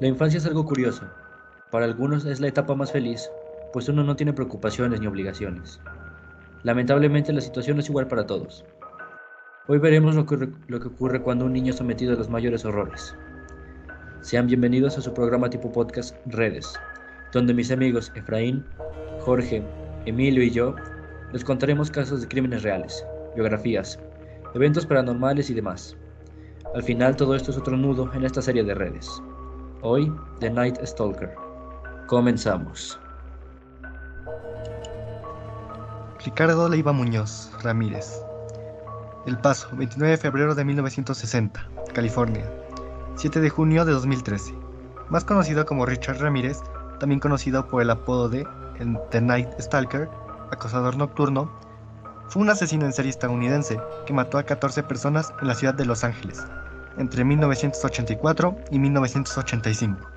La infancia es algo curioso. Para algunos es la etapa más feliz, pues uno no tiene preocupaciones ni obligaciones. Lamentablemente la situación es igual para todos. Hoy veremos lo que, ocurre cuando un niño es sometido a los mayores horrores. Sean bienvenidos a su programa tipo podcast Redes, donde mis amigos Efraín, Jorge, Emilio y yo les contaremos casos de crímenes reales, biografías, eventos paranormales y demás. Al final todo esto es otro nudo en esta serie de redes. Hoy, The Night Stalker. Comenzamos. Ricardo Leiva Muñoz Ramírez. El Paso, 29 de febrero de 1960, California. 7 de junio de 2013. Más conocido como Richard Ramírez, también conocido por el apodo de The Night Stalker, acosador nocturno, fue un asesino en serie estadounidense que mató a 14 personas en la ciudad de Los Ángeles, entre 1984 y 1985.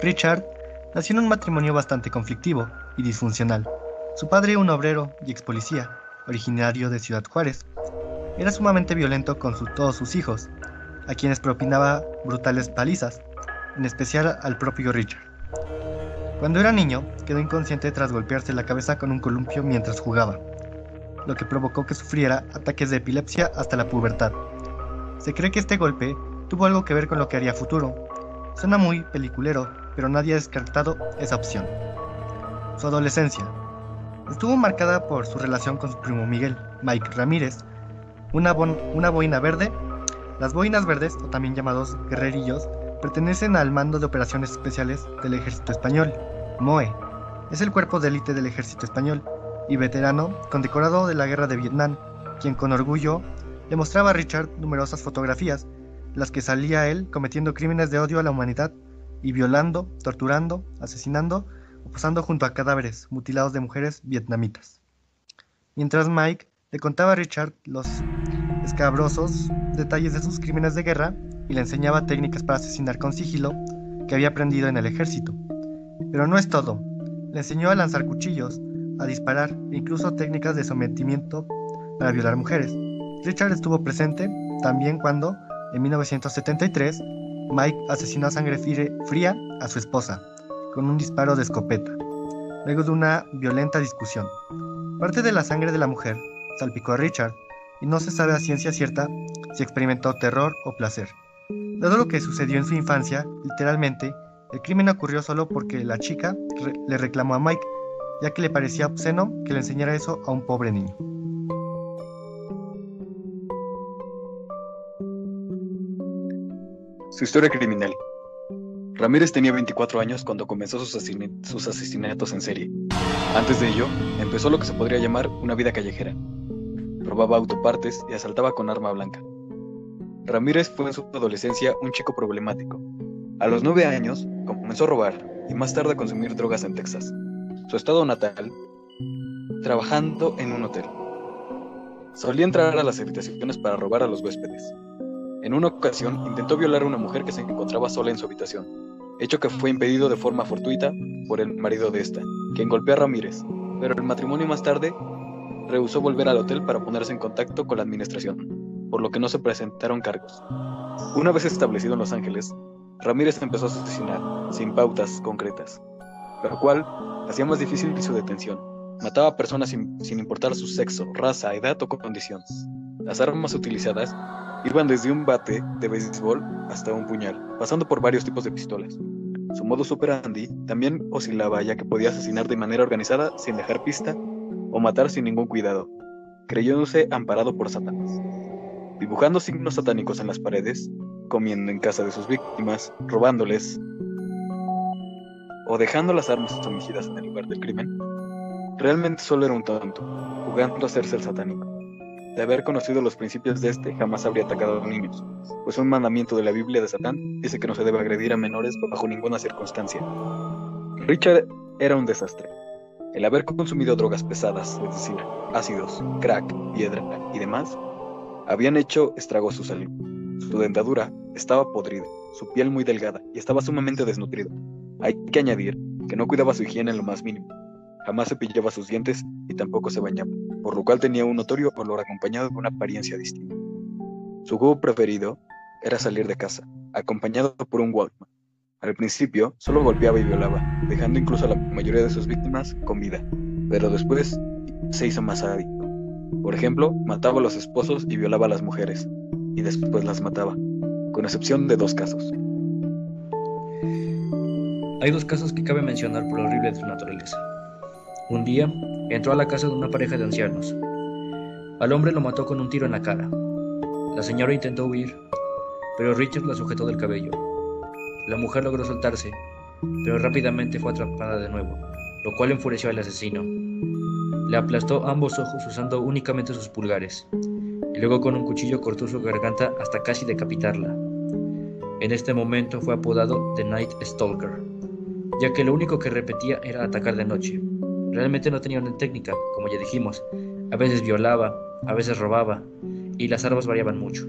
Richard nació en un matrimonio bastante conflictivo y disfuncional. Su padre, un obrero y ex policía, originario de Ciudad Juárez, era sumamente violento con todos sus hijos, a quienes propinaba brutales palizas, en especial al propio Richard. Cuando era niño, quedó inconsciente tras golpearse la cabeza con un columpio mientras jugaba, lo que provocó que sufriera ataques de epilepsia hasta la pubertad. Se cree que este golpe tuvo algo que ver con lo que haría futuro. Suena muy peliculero, pero nadie ha descartado esa opción. Su adolescencia estuvo marcada por su relación con su primo Miguel, Mike Ramírez, una, una boina verde. Las boinas verdes, o también llamados guerrerillos, pertenecen al Mando de Operaciones Especiales del Ejército Español, MOE. Es el cuerpo de élite del Ejército Español y veterano condecorado de la Guerra de Vietnam, quien con orgullo le mostraba a Richard numerosas fotografías, las que salía él cometiendo crímenes de odio a la humanidad y violando, torturando, asesinando o posando junto a cadáveres mutilados de mujeres vietnamitas. Mientras Mike le contaba a Richard los escabrosos detalles de sus crímenes de guerra y le enseñaba técnicas para asesinar con sigilo que había aprendido en el ejército. Pero no es todo. Le enseñó a lanzar cuchillos, a disparar e incluso técnicas de sometimiento para violar mujeres. Richard estuvo presente también cuando, en 1973, Mike asesinó a sangre fría a su esposa con un disparo de escopeta, luego de una violenta discusión. Parte de la sangre de la mujer salpicó a Richard y no se sabe a ciencia cierta si experimentó terror o placer. Dado lo que sucedió en su infancia, literalmente, el crimen ocurrió solo porque la chica le reclamó a Mike, ya que le parecía obsceno que le enseñara eso a un pobre niño. Su historia criminal. Ramírez tenía 24 años cuando comenzó sus, asesinatos en serie. Antes de ello, empezó lo que se podría llamar una vida callejera. Robaba autopartes y asaltaba con arma blanca. Ramírez fue en su adolescencia un chico problemático. A los 9 años, comenzó a robar y más tarde a consumir drogas en Texas, su estado natal, trabajando en un hotel. Solía entrar a las habitaciones para robar a los huéspedes. En una ocasión intentó violar a una mujer que se encontraba sola en su habitación, hecho que fue impedido de forma fortuita por el marido de esta, quien golpeó a Ramírez, pero el matrimonio más tarde rehusó volver al hotel para ponerse en contacto con la administración, por lo que no se presentaron cargos. Una vez establecido en Los Ángeles, Ramírez empezó a asesinar sin pautas concretas, lo cual hacía más difícil su detención. Mataba a personas sin, sin importar su sexo, raza, edad o condición. Las armas utilizadas Iban desde un bate de béisbol hasta un puñal, pasando por varios tipos de pistolas. Su modo operandi también oscilaba ya que podía asesinar de manera organizada sin dejar pista o matar sin ningún cuidado, creyéndose amparado por Satanás. Dibujando signos satánicos en las paredes, comiendo en casa de sus víctimas, robándoles o dejando las armas homicidas en el lugar del crimen, realmente solo era un tonto, jugando a hacerse el satánico. De haber conocido los principios de este, jamás habría atacado a niños, pues un mandamiento de la Biblia de Satán dice que no se debe agredir a menores bajo ninguna circunstancia. Richard era un desastre. El haber consumido drogas pesadas, es decir, ácidos, crack, piedra y demás, habían hecho estragos a su salud. Su dentadura estaba podrida, su piel muy delgada y estaba sumamente desnutrido. Hay que añadir que no cuidaba su higiene en lo más mínimo. Jamás cepillaba sus dientes y tampoco se bañaba por lo cual tenía un notorio olor acompañado de una apariencia distinta. Su juego preferido era salir de casa, acompañado por un Walkman. Al principio, solo golpeaba y violaba, dejando incluso a la mayoría de sus víctimas con vida, pero después se hizo más sádico. Por ejemplo, mataba a los esposos y violaba a las mujeres, y después las mataba, con excepción de dos casos. Hay dos casos que cabe mencionar por lo horrible de su naturaleza. Un día, entró a la casa de una pareja de ancianos. Al hombre lo mató con un tiro en la cara. La señora intentó huir, pero Richard la sujetó del cabello. La mujer logró soltarse, pero rápidamente fue atrapada de nuevo, lo cual enfureció al asesino. Le aplastó ambos ojos usando únicamente sus pulgares, y luego con un cuchillo cortó su garganta hasta casi decapitarla. En este momento fue apodado The Night Stalker, ya que lo único que repetía era atacar de noche. Realmente no tenía una técnica, como ya dijimos. A veces violaba, a veces robaba, y las armas variaban mucho.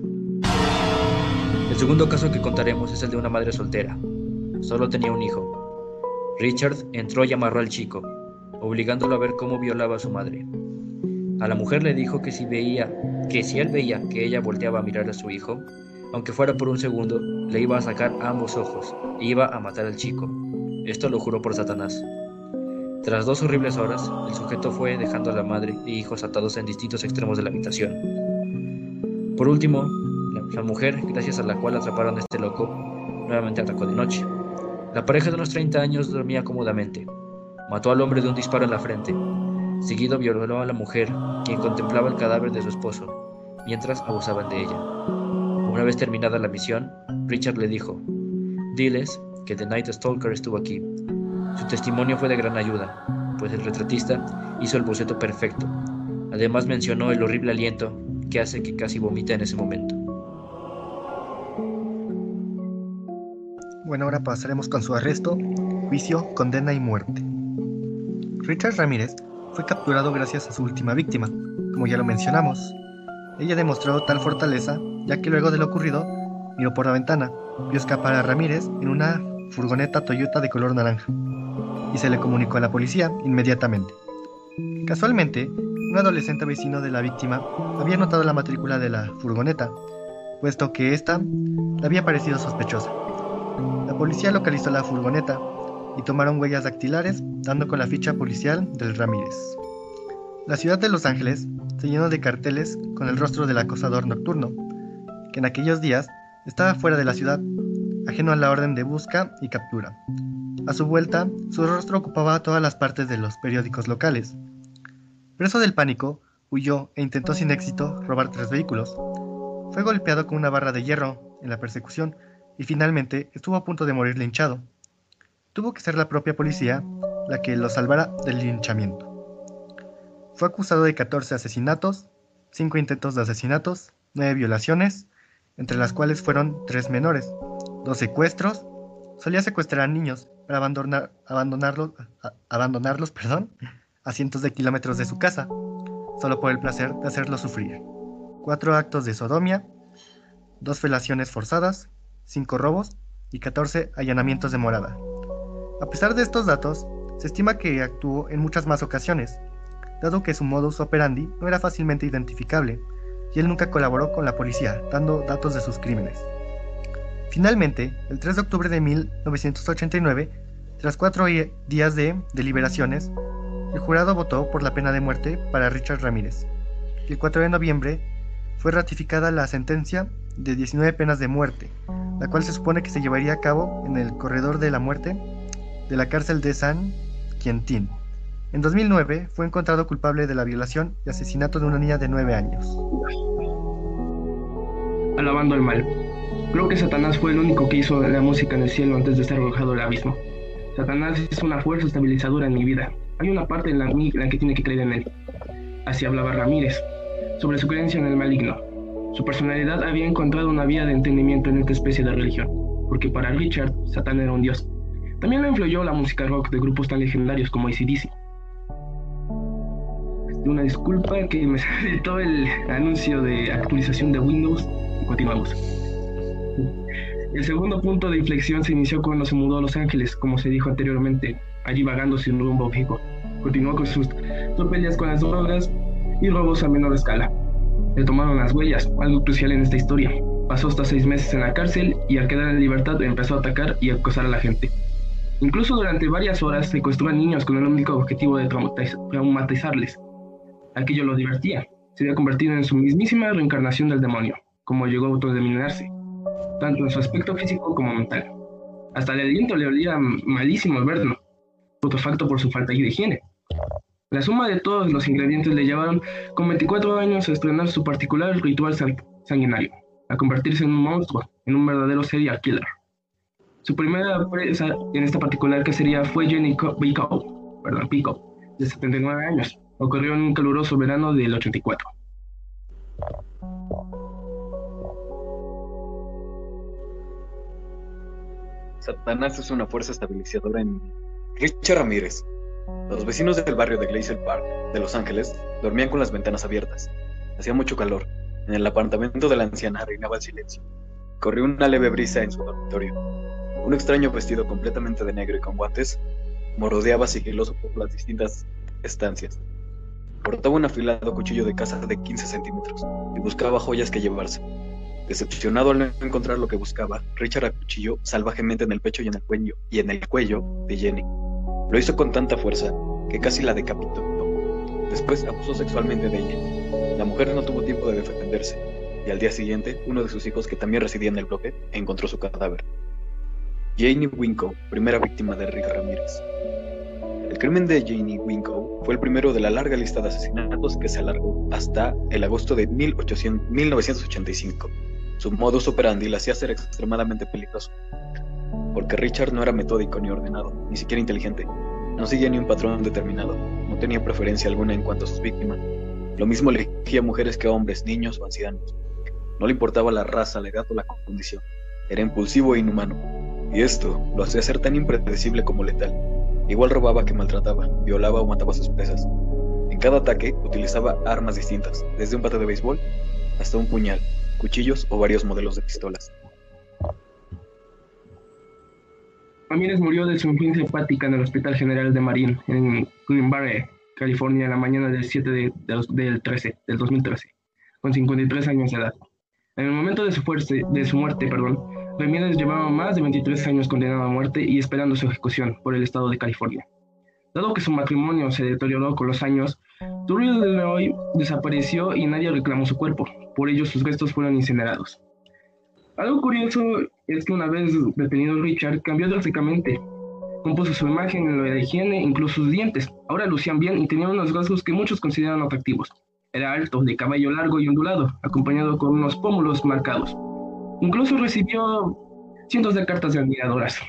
El segundo caso que contaremos es el de una madre soltera. Solo tenía un hijo. Richard entró y amarró al chico, obligándolo a ver cómo violaba a su madre. A la mujer le dijo que si veía, que si él veía que ella volteaba a mirar a su hijo, aunque fuera por un segundo, le iba a sacar ambos ojos e iba a matar al chico. Esto lo juró por Satanás. Tras dos horribles horas, el sujeto fue dejando a la madre e hijos atados en distintos extremos de la habitación. Por último, la, mujer, gracias a la cual atraparon a este loco, nuevamente atacó de noche. La pareja de unos 30 años dormía cómodamente. Mató al hombre de un disparo en la frente. Seguido violó a la mujer, quien contemplaba el cadáver de su esposo, mientras abusaban de ella. Una vez terminada la misión, Richard le dijo, Diles que The Night Stalker estuvo aquí. Su testimonio fue de gran ayuda, pues el retratista hizo el boceto perfecto. Además mencionó el horrible aliento que hace que casi vomite en ese momento. Bueno, ahora pasaremos con su arresto, juicio, condena y muerte. Richard Ramírez fue capturado gracias a su última víctima, como ya lo mencionamos. Ella demostró tal fortaleza, ya que luego de lo ocurrido, miró por la ventana, vio escapar a Ramírez en una furgoneta Toyota de color naranja, y se le comunicó a la policía inmediatamente. Casualmente, un adolescente vecino de la víctima había notado la matrícula de la furgoneta, puesto que ésta le había parecido sospechosa. La policía localizó la furgoneta y tomaron huellas dactilares, dando con la ficha policial del Ramírez. La ciudad de Los Ángeles se llenó de carteles con el rostro del acosador nocturno, que en aquellos días estaba fuera de la ciudad, ajeno a la orden de busca y captura. A su vuelta, su rostro ocupaba todas las partes de los periódicos locales. Preso del pánico, huyó e intentó sin éxito robar tres vehículos. Fue golpeado con una barra de hierro en la persecución y finalmente estuvo a punto de morir linchado. Tuvo que ser la propia policía la que lo salvara del linchamiento. Fue acusado de 14 asesinatos, 5 intentos de asesinatos, 9 violaciones, entre las cuales fueron 3 menores, 2 secuestros, solía secuestrar a niños para abandonar, abandonarlos, a, abandonarlos perdón, a cientos de kilómetros de su casa, solo por el placer de hacerlos sufrir. 4 actos de sodomía, 2 felaciones forzadas, 5 robos y 14 allanamientos de morada. A pesar de estos datos, se estima que actuó en muchas más ocasiones, dado que su modus operandi no era fácilmente identificable, y él nunca colaboró con la policía, dando datos de sus crímenes. Finalmente, el 3 de octubre de 1989, tras cuatro días de deliberaciones, el jurado votó por la pena de muerte para Richard Ramírez. El 4 de noviembre fue ratificada la sentencia de 19 penas de muerte, la cual se supone que se llevaría a cabo en el corredor de la muerte de la cárcel de San Quentin. En 2009 fue encontrado culpable de la violación y asesinato de una niña de 9 años. Alabando al mal. Creo que Satanás fue el único que hizo la música en el cielo antes de ser arrojado al abismo. Satanás es una fuerza estabilizadora en mi vida. Hay una parte en la, en la que tiene que creer en él. Así hablaba Ramírez, sobre su creencia en el maligno. Su personalidad había encontrado una vía de entendimiento en esta especie de religión, porque para Richard, Satán era un dios. También lo influyó la música rock de grupos tan legendarios como ACDC. Una disculpa que me saltó el anuncio de actualización de Windows continuamos. El segundo punto de inflexión se inició cuando se mudó a Los Ángeles, como se dijo anteriormente, allí vagando sin rumbo fijo. Continuó con sus tropellas con las drogas y robos a menor escala. Le tomaron las huellas, algo crucial en esta historia. Pasó hasta seis meses en la cárcel y al quedar en libertad empezó a atacar y acosar a la gente. Incluso durante varias horas secuestró a niños con el único objetivo de traumatizarles. Aquello lo divertía. Se había convertido en su mismísima reencarnación del demonio, como llegó a autodenominarse, tanto en su aspecto físico como mental. Hasta el aliento le olía malísimo al verlo, facto por su falta de higiene. La suma de todos los ingredientes le llevaron con 24 años a estrenar su particular ritual sanguinario, a convertirse en un monstruo, en un verdadero serial killer. Su primera presa en esta particular cacería fue Jenny Pico, perdón, Pico, de 79 años. Ocurrió en un caluroso verano del 84. Satanás es una fuerza estabilizadora en Richard Ramírez. Los vecinos del barrio de Glacier Park, de Los Ángeles, dormían con las ventanas abiertas. Hacía mucho calor. En el apartamento de la anciana reinaba el silencio. Corrió una leve brisa en su dormitorio. Un extraño vestido completamente de negro y con guantes morodeaba sigiloso por las distintas estancias. Portaba un afilado cuchillo de caza de 15 centímetros y buscaba joyas que llevarse. Decepcionado al no encontrar lo que buscaba, Richard acuchilló salvajemente en el pecho y en el cuello, y en el cuello de Jenny. Lo hizo con tanta fuerza que casi la decapitó. Después abusó sexualmente de ella. La mujer no tuvo tiempo de defenderse, y al día siguiente, uno de sus hijos, que también residía en el bloque, encontró su cadáver. Janie Winko, primera víctima de Rick Ramírez. El crimen de Janie Winko fue el primero de la larga lista de asesinatos que se alargó hasta el agosto de 1985. Su modus operandi la hacía ser extremadamente peligroso, porque Richard no era metódico ni ordenado, ni siquiera inteligente. No seguía ni un patrón determinado, no tenía preferencia alguna en cuanto a sus víctimas. Lo mismo elegía mujeres que hombres, niños o ancianos. No le importaba la raza, la edad o la condición. Era impulsivo e inhumano. Y esto lo hacía ser tan impredecible como letal. Igual robaba que maltrataba, violaba o mataba a sus presas. En cada ataque utilizaba armas distintas, desde un bate de béisbol hasta un puñal, cuchillos o varios modelos de pistolas. Ramírez murió de su insuficiencia hepática en el Hospital General de Marin, en Green Bay, California, en la mañana del 7 de, del, 13, del 2013, con 53 años de edad. En el momento de su, de su muerte, perdón, Ramírez llevaba más de 23 años condenado a muerte y esperando su ejecución por el estado de California. Dado que su matrimonio se deterioró con los años, Turrio de Leroy desapareció y nadie reclamó su cuerpo, por ello sus restos fueron incinerados. Algo curioso es que una vez detenido Richard cambió drásticamente. Compuso su imagen en lo de higiene, incluso sus dientes. Ahora lucían bien y tenía unos rasgos que muchos consideran atractivos. Era alto, de cabello largo y ondulado, acompañado con unos pómulos marcados. Incluso recibió cientos de cartas de admiradoras.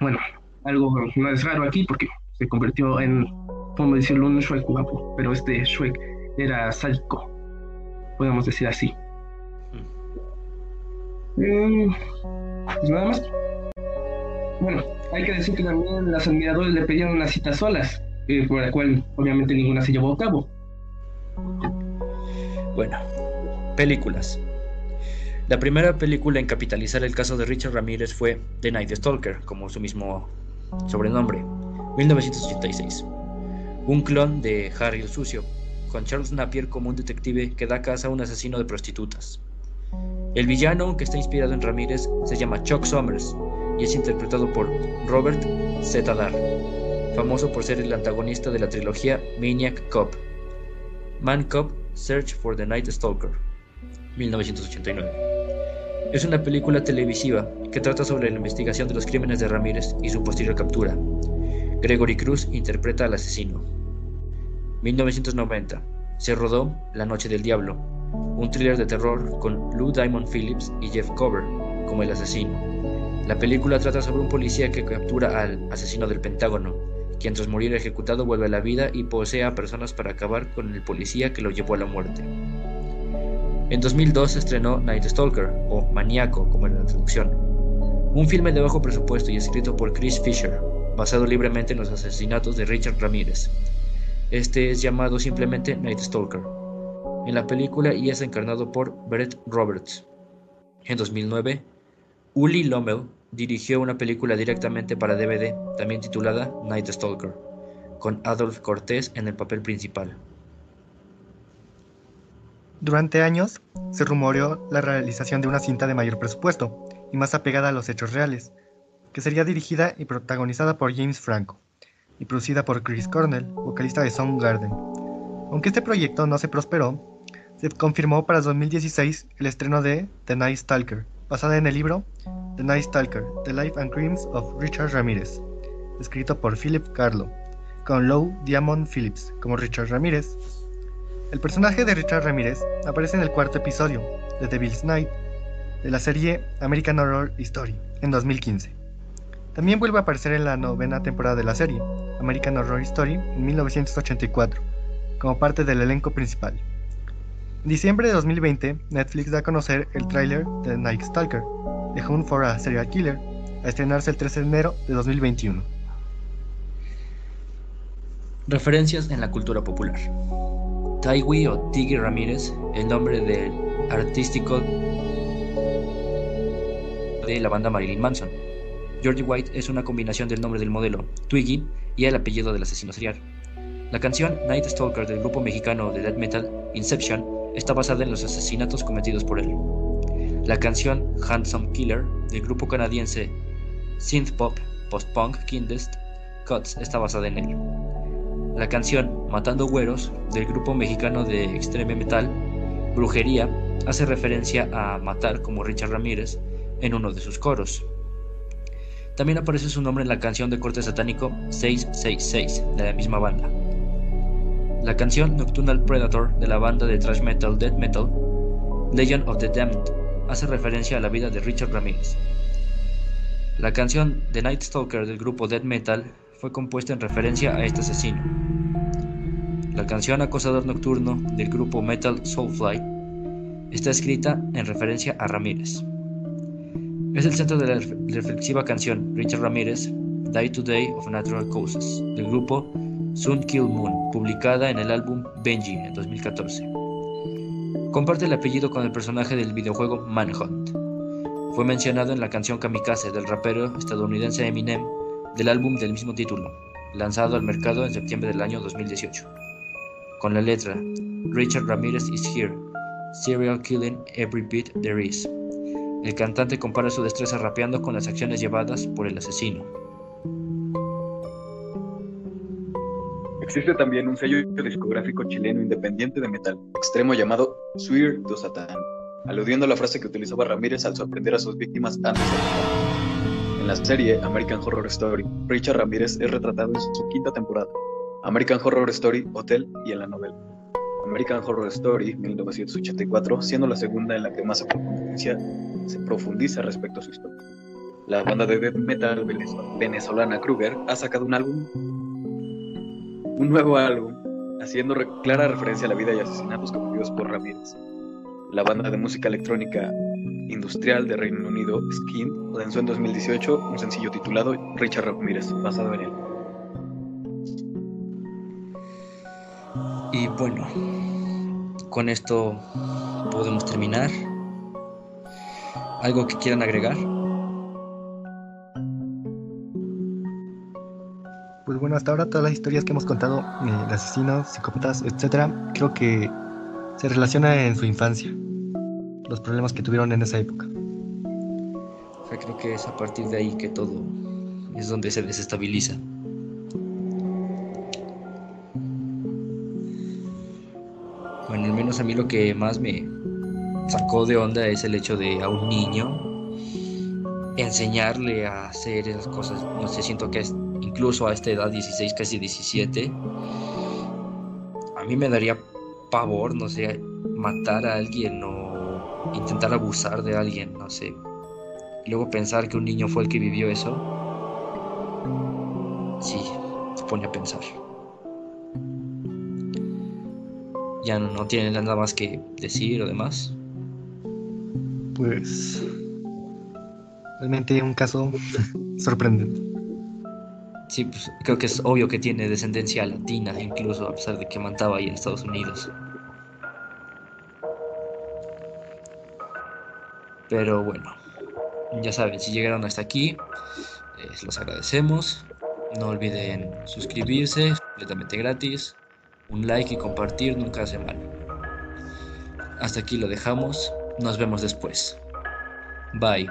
Bueno, algo no es raro aquí porque se convirtió en podemos decirlo, un Shrek guapo, pero este Shrek era sádico, podemos decir así. Mm, pues nada más. Bueno, hay que decir que también las admiradores le pedían una cita solas, eh, por la cual obviamente ninguna se llevó a cabo. Bueno, películas. La primera película en capitalizar el caso de Richard Ramírez fue The Night Stalker, como su mismo sobrenombre, 1986 un clon de Harry el Sucio, con Charles Napier como un detective que da caza a un asesino de prostitutas. El villano, que está inspirado en Ramírez, se llama Chuck Summers y es interpretado por Robert Zetadar, famoso por ser el antagonista de la trilogía Maniac Cop. Man Cop Search for the Night Stalker, 1989. Es una película televisiva que trata sobre la investigación de los crímenes de Ramírez y su posterior captura. Gregory Cruz interpreta al asesino. 1990. Se rodó La Noche del Diablo, un thriller de terror con Lou Diamond Phillips y Jeff Cover como el asesino. La película trata sobre un policía que captura al asesino del Pentágono, quien tras morir ejecutado vuelve a la vida y posee a personas para acabar con el policía que lo llevó a la muerte. En 2002 se estrenó Night Stalker, o Maníaco como en la traducción, un filme de bajo presupuesto y escrito por Chris Fisher, basado libremente en los asesinatos de Richard Ramírez, este es llamado simplemente Night Stalker en la película y es encarnado por Brett Roberts. En 2009, Uli Lommel dirigió una película directamente para DVD, también titulada Night Stalker, con Adolf Cortés en el papel principal. Durante años se rumoreó la realización de una cinta de mayor presupuesto y más apegada a los hechos reales, que sería dirigida y protagonizada por James Franco y producida por Chris Cornell, vocalista de Soundgarden. Aunque este proyecto no se prosperó, se confirmó para 2016 el estreno de The Night Stalker, basada en el libro The Night Stalker, The Life and Crimes of Richard Ramirez, escrito por Philip Carlo, con Lou Diamond Phillips como Richard Ramírez. El personaje de Richard Ramírez aparece en el cuarto episodio de Devil's Night de la serie American Horror Story en 2015. También vuelve a aparecer en la novena temporada de la serie, American Horror Story, en 1984, como parte del elenco principal. En diciembre de 2020, Netflix da a conocer el tráiler de Night Stalker, The Hunt for a Serial Killer, a estrenarse el 13 de enero de 2021. Referencias en la cultura popular. Taiwi o Tiggy Ramírez, el nombre del artístico de la banda Marilyn Manson. Georgie White es una combinación del nombre del modelo, Twiggy, y el apellido del asesino serial. La canción Night Stalker del grupo mexicano de death metal Inception está basada en los asesinatos cometidos por él. La canción Handsome Killer del grupo canadiense synth pop post-punk Kindest Cuts está basada en él. La canción Matando Güeros del grupo mexicano de extreme metal Brujería hace referencia a matar como Richard Ramírez en uno de sus coros. También aparece su nombre en la canción de corte satánico 666 de la misma banda. La canción Nocturnal Predator de la banda de thrash metal Death Metal, Legend of the Damned, hace referencia a la vida de Richard Ramirez. La canción The Night Stalker del grupo Death Metal fue compuesta en referencia a este asesino. La canción Acosador Nocturno del grupo Metal Soulfly está escrita en referencia a Ramírez. Es el centro de la reflexiva canción Richard Ramírez, Die Today of Natural Causes, del grupo Sun Kill Moon, publicada en el álbum Benji en 2014. Comparte el apellido con el personaje del videojuego Manhunt. Fue mencionado en la canción Kamikaze del rapero estadounidense Eminem del álbum del mismo título, lanzado al mercado en septiembre del año 2018. Con la letra Richard Ramirez is here, serial killing every beat there is. El cantante compara su destreza rapeando con las acciones llevadas por el asesino. Existe también un sello discográfico chileno independiente de metal extremo llamado Swear do Satan, aludiendo a la frase que utilizaba Ramírez al sorprender a sus víctimas antes de. En la serie American Horror Story, Richard Ramírez es retratado en su quinta temporada, American Horror Story Hotel y en la novela. American Horror Story 1984, siendo la segunda en la que más se profundiza, respecto a su historia. La banda de death metal venezolana Kruger ha sacado un álbum, un nuevo álbum, haciendo clara referencia a la vida y asesinatos cometidos por Ramírez. La banda de música electrónica industrial de Reino Unido, Skin, lanzó en 2018 un sencillo titulado Richard Ramírez, basado en él. Y bueno, con esto podemos terminar. ¿Algo que quieran agregar? Pues bueno, hasta ahora todas las historias que hemos contado, eh, de asesinos, psicópatas, etcétera, creo que se relaciona en su infancia, los problemas que tuvieron en esa época. O sea, creo que es a partir de ahí que todo es donde se desestabiliza. Al menos a mí lo que más me sacó de onda es el hecho de a un niño enseñarle a hacer esas cosas. No sé, siento que incluso a esta edad, 16, casi 17, a mí me daría pavor, no sé, matar a alguien o intentar abusar de alguien, no sé. Luego pensar que un niño fue el que vivió eso, sí, se pone a pensar. Ya no, tienen nada más que decir o demás. Pues realmente un caso sorprendente. Sí, pues creo que es obvio que tiene descendencia latina, incluso a pesar de que mandaba ahí en Estados Unidos. Pero bueno, ya saben, si llegaron hasta aquí, eh, los agradecemos. No olviden suscribirse, completamente gratis. Un like y compartir nunca hace mal. hasta aquí lo dejamos. Nos vemos después. Bye.